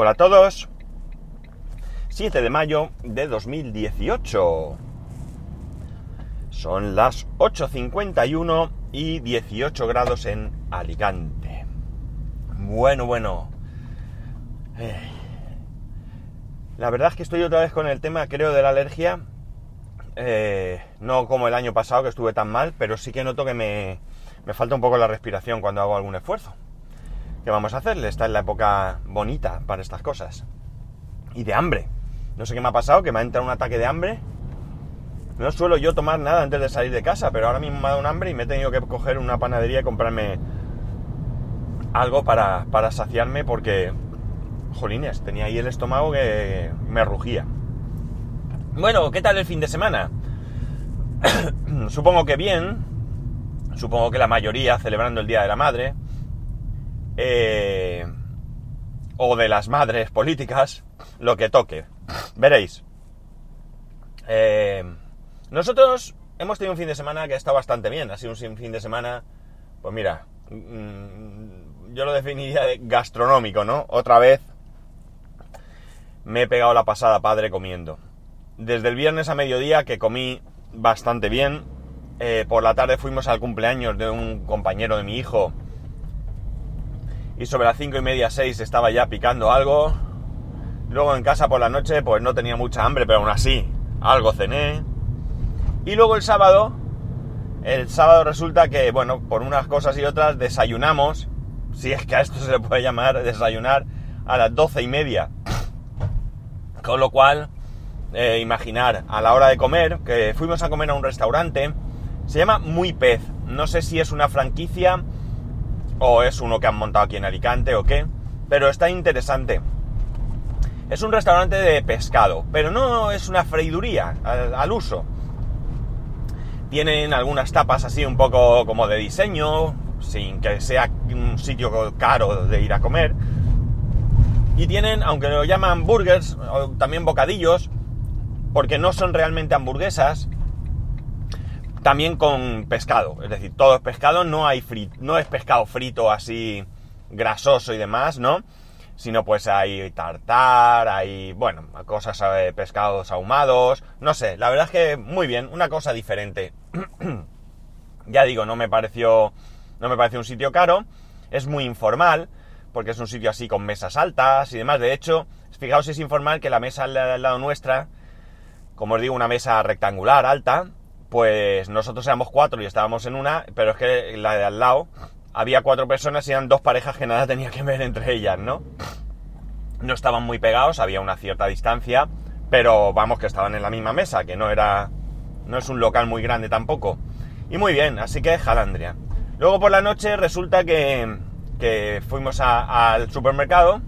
Hola a todos. 7 de mayo de 2018. Son las 8.51 y 18 grados en Alicante. Bueno, bueno. Eh, la verdad es que estoy otra vez con el tema, creo, de la alergia. Eh, no como el año pasado que estuve tan mal, pero sí que noto que me, me falta un poco la respiración cuando hago algún esfuerzo. ¿Qué vamos a hacerle? Está en la época bonita para estas cosas. Y de hambre. No sé qué me ha pasado, que me ha entrado un ataque de hambre. No suelo yo tomar nada antes de salir de casa, pero ahora mismo me ha dado un hambre y me he tenido que coger una panadería y comprarme algo para, para saciarme porque, jolines, tenía ahí el estómago que me rugía. Bueno, ¿qué tal el fin de semana? Supongo que bien. Supongo que la mayoría celebrando el Día de la Madre. Eh, o de las madres políticas, lo que toque. Veréis. Eh, nosotros hemos tenido un fin de semana que ha estado bastante bien. Ha sido un fin de semana, pues mira, mm, yo lo definiría de gastronómico, ¿no? Otra vez me he pegado la pasada padre comiendo. Desde el viernes a mediodía que comí bastante bien. Eh, por la tarde fuimos al cumpleaños de un compañero de mi hijo y sobre las cinco y media, 6 estaba ya picando algo. Luego en casa por la noche pues no tenía mucha hambre, pero aún así algo cené. Y luego el sábado, el sábado resulta que, bueno, por unas cosas y otras desayunamos, si es que a esto se le puede llamar desayunar, a las doce y media. Con lo cual, eh, imaginar, a la hora de comer, que fuimos a comer a un restaurante, se llama Muy Pez. No sé si es una franquicia o es uno que han montado aquí en Alicante o qué, pero está interesante. Es un restaurante de pescado, pero no es una freiduría al, uso. Tienen algunas tapas así un poco como de diseño, sin que sea un sitio caro de ir a comer. Y tienen, aunque lo llaman burgers, también bocadillos, porque no son realmente hamburguesas, también con pescado, es decir, todo es pescado, no hay no es pescado frito así grasoso y demás, ¿no? Sino pues hay tartar, hay, bueno, cosas de pescados ahumados, no sé, la verdad es que muy bien, una cosa diferente. ya digo, no me pareció, no me pareció un sitio caro, es muy informal, porque es un sitio así con mesas altas y demás, de hecho, fijaos es informal que la mesa al lado nuestra, como os digo, una mesa rectangular alta, pues nosotros éramos cuatro y estábamos en una, pero es que la de al lado había cuatro personas y eran dos parejas que nada tenía que ver entre ellas, ¿no? No estaban muy pegados, había una cierta distancia, pero vamos que estaban en la misma mesa, que no era, no es un local muy grande tampoco. Y muy bien, así que Jalandria. Luego por la noche resulta que, que fuimos al supermercado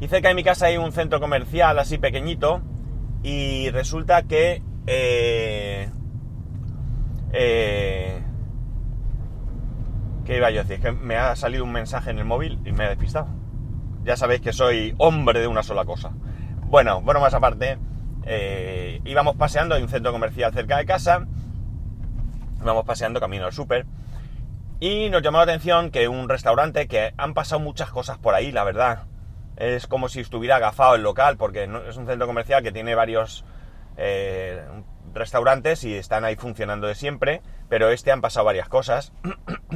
y cerca de mi casa hay un centro comercial así pequeñito y resulta que eh, eh, ¿Qué iba yo a decir? que me ha salido un mensaje en el móvil y me he despistado. Ya sabéis que soy hombre de una sola cosa. Bueno, bueno, más aparte, eh, íbamos paseando, hay un centro comercial cerca de casa, íbamos paseando camino al súper, y nos llamó la atención que un restaurante, que han pasado muchas cosas por ahí, la verdad, es como si estuviera agafado el local, porque es un centro comercial que tiene varios eh, restaurantes y están ahí funcionando de siempre, pero este han pasado varias cosas.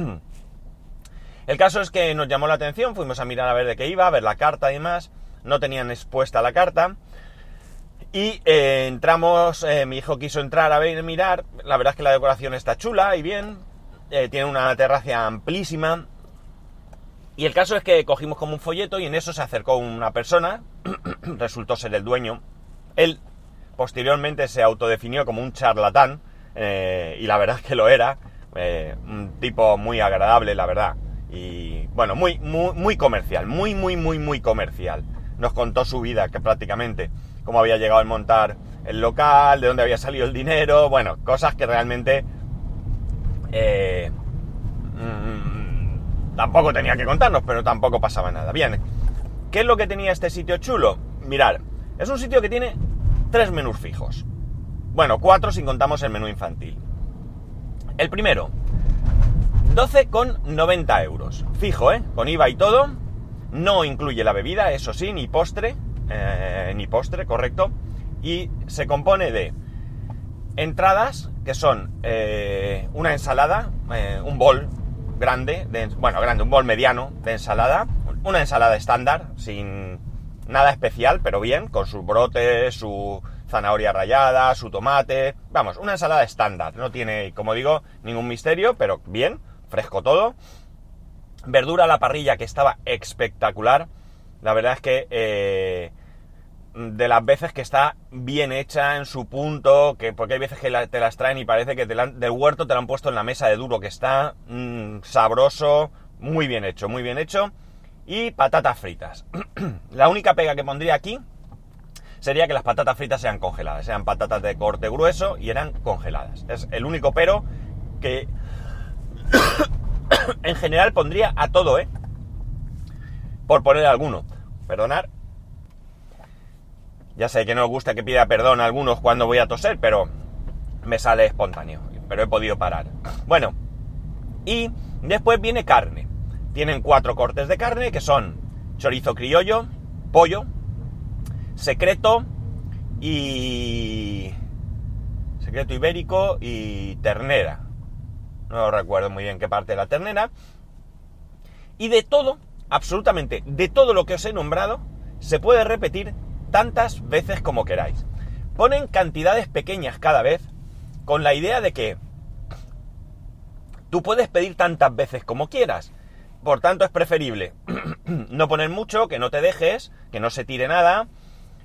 El caso es que nos llamó la atención, fuimos a mirar a ver de qué iba, a ver la carta y demás, no tenían expuesta la carta. Y eh, entramos, eh, mi hijo quiso entrar a ver, mirar, la verdad es que la decoración está chula y bien, tiene una terraza amplísima. Y el caso es que cogimos como un folleto y en eso se acercó una persona, resultó ser el dueño. Él posteriormente se autodefinió como un charlatán, eh, y la verdad es que lo era, eh, un tipo muy agradable, la verdad, y bueno, muy, muy, muy comercial, muy, muy, muy, muy comercial. Nos contó su vida, que prácticamente, cómo había llegado a montar el local, de dónde había salido el dinero, bueno, cosas que realmente eh, mm, tampoco tenía que contarnos, pero tampoco pasaba nada. Bien, ¿qué es lo que tenía este sitio chulo? Mirar, es un sitio que tiene tres menús fijos. Bueno, cuatro si contamos el menú infantil. El primero, 12,90 euros. Fijo, ¿eh? Con IVA y todo, No incluye la bebida, eso sí, ni postre, eh, ni postre, correcto. Y se compone de entradas, que son eh, una ensalada, eh, un bol grande, bueno, grande, un bol mediano de ensalada, una ensalada estándar, sin nada especial, pero bien, con sus brotes, su zanahoria rallada, su tomate, vamos, una ensalada estándar, no tiene, como digo, ningún misterio, pero bien, fresco todo. Verdura a la parrilla que estaba espectacular, la verdad es que eh, de las veces que está bien hecha en su punto, que porque hay veces que te las traen y parece que del huerto te la han puesto en la mesa de duro que está, mm, sabroso, muy bien hecho, muy bien hecho. Y patatas fritas. la única pega que pondría aquí sería que las patatas fritas sean congeladas, sean patatas de corte grueso y eran congeladas. Es el único pero que en general pondría a todo, ¿eh? Por poner alguno. Perdonar, ya sé que no os gusta que pida perdón a algunos cuando voy a toser, pero me sale espontáneo. Pero he podido parar. Bueno, y después viene carne. Tienen cuatro cortes de carne que son chorizo criollo, pollo, secreto y... secreto ibérico y ternera. No recuerdo muy bien qué parte de la ternera. Y de todo, absolutamente de todo lo que os he nombrado, se puede repetir tantas veces como queráis. Ponen cantidades pequeñas cada vez con la idea de que tú puedes pedir tantas veces como quieras. Por tanto, es preferible no poner mucho, que no te dejes, que no se tire nada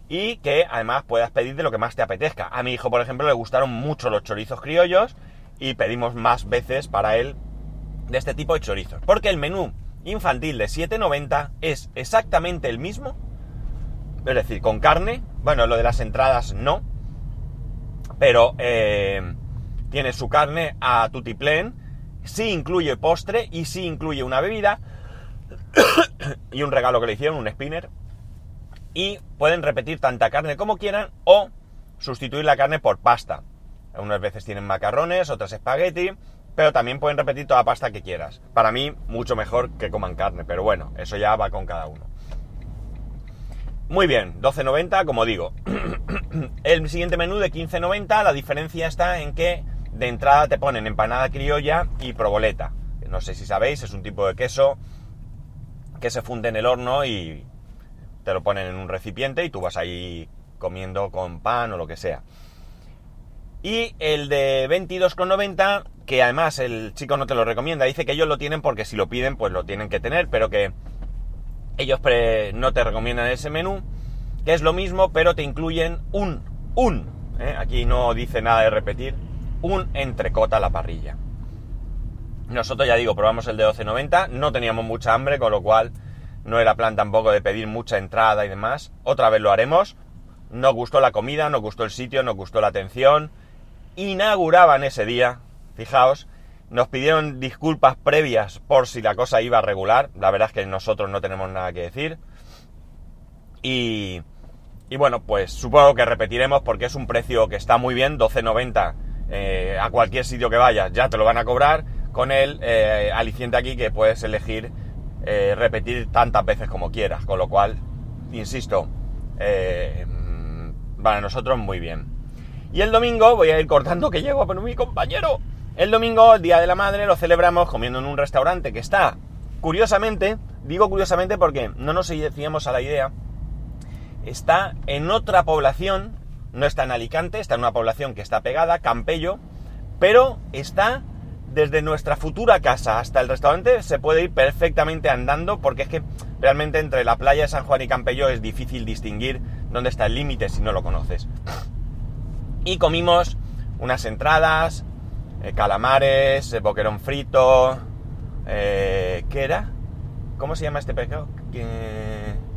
y que además puedas pedir de lo que más te apetezca. A mi hijo, por ejemplo, le gustaron mucho los chorizos criollos y pedimos más veces para él de este tipo de chorizos. Porque el menú infantil de 7,90 es exactamente el mismo es decir, con carne. Bueno, lo de las entradas no. Pero eh, tiene su carne a tutiplén. Sí incluye postre y sí incluye una bebida. y un regalo que le hicieron, un spinner. Y pueden repetir tanta carne como quieran o sustituir la carne por pasta. Unas veces tienen macarrones, otras espagueti, pero también pueden repetir toda pasta que quieras. Para mí, mucho mejor que coman carne, pero bueno, eso ya va con cada uno. Muy bien, 12.90, como digo. El siguiente menú de 15.90, la diferencia está en que de entrada te ponen empanada criolla y proboleta. No sé si sabéis, es un tipo de queso que se funde en el horno y te lo ponen en un recipiente y tú vas ahí comiendo con pan o lo que sea. Y el de 22,90, que además el chico no te lo recomienda, dice que ellos lo tienen porque si lo piden, pues lo tienen que tener, pero que ellos no te recomiendan ese menú, que es lo mismo, pero te incluyen un, un, ¿eh? aquí no dice nada de repetir, un entrecota a la parrilla. Nosotros ya digo, probamos el de 12.90, no teníamos mucha hambre, con lo cual no era plan tampoco de pedir mucha entrada y demás. Otra vez lo haremos. Nos gustó la comida, nos gustó el sitio, nos gustó la atención. Inauguraban ese día, fijaos, nos pidieron disculpas previas por si la cosa iba a regular. La verdad es que nosotros no tenemos nada que decir. Y, y bueno, pues supongo que repetiremos porque es un precio que está muy bien, 12.90 eh, a cualquier sitio que vayas, ya te lo van a cobrar. Con el eh, aliciente aquí que puedes elegir eh, repetir tantas veces como quieras. Con lo cual, insisto, para nosotros muy bien. Y el domingo voy a ir cortando que llego poner mi compañero. El domingo, el Día de la Madre, lo celebramos comiendo en un restaurante que está, curiosamente, digo curiosamente porque no nos decíamos a la idea, está en otra población, no está en Alicante, está en una población que está pegada, Campello, pero está desde nuestra futura casa hasta el restaurante se puede ir perfectamente andando porque es que realmente entre la playa de San Juan y Campello es difícil distinguir dónde está el límite si no lo conoces. Y comimos unas entradas, eh, calamares, eh, boquerón frito, eh, ¿qué era? ¿Cómo se llama este pescado?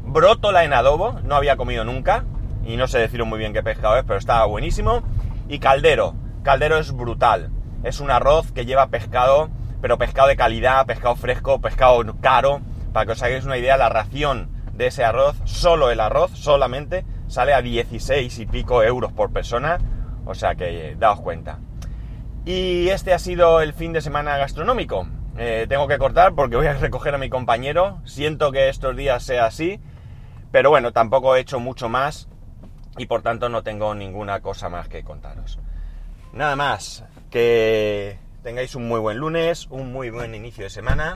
Brótola en adobo, no había comido nunca y no sé decir muy bien qué pescado es, pero estaba buenísimo. Y caldero, caldero es brutal, es un arroz que lleva pescado, pero pescado de calidad, pescado fresco, pescado caro. Para que os hagáis una idea, la ración de ese arroz, solo el arroz, solamente, sale a 16 y pico euros por persona. O sea que daos cuenta. Y este ha sido el fin de semana gastronómico. eh, tengo que cortar porque voy a recoger a mi compañero. Siento que estos días sea así, pero bueno, tampoco he hecho mucho más y por tanto no tengo ninguna cosa más que contaros. Nada más, que tengáis un muy buen lunes, un muy buen inicio de semana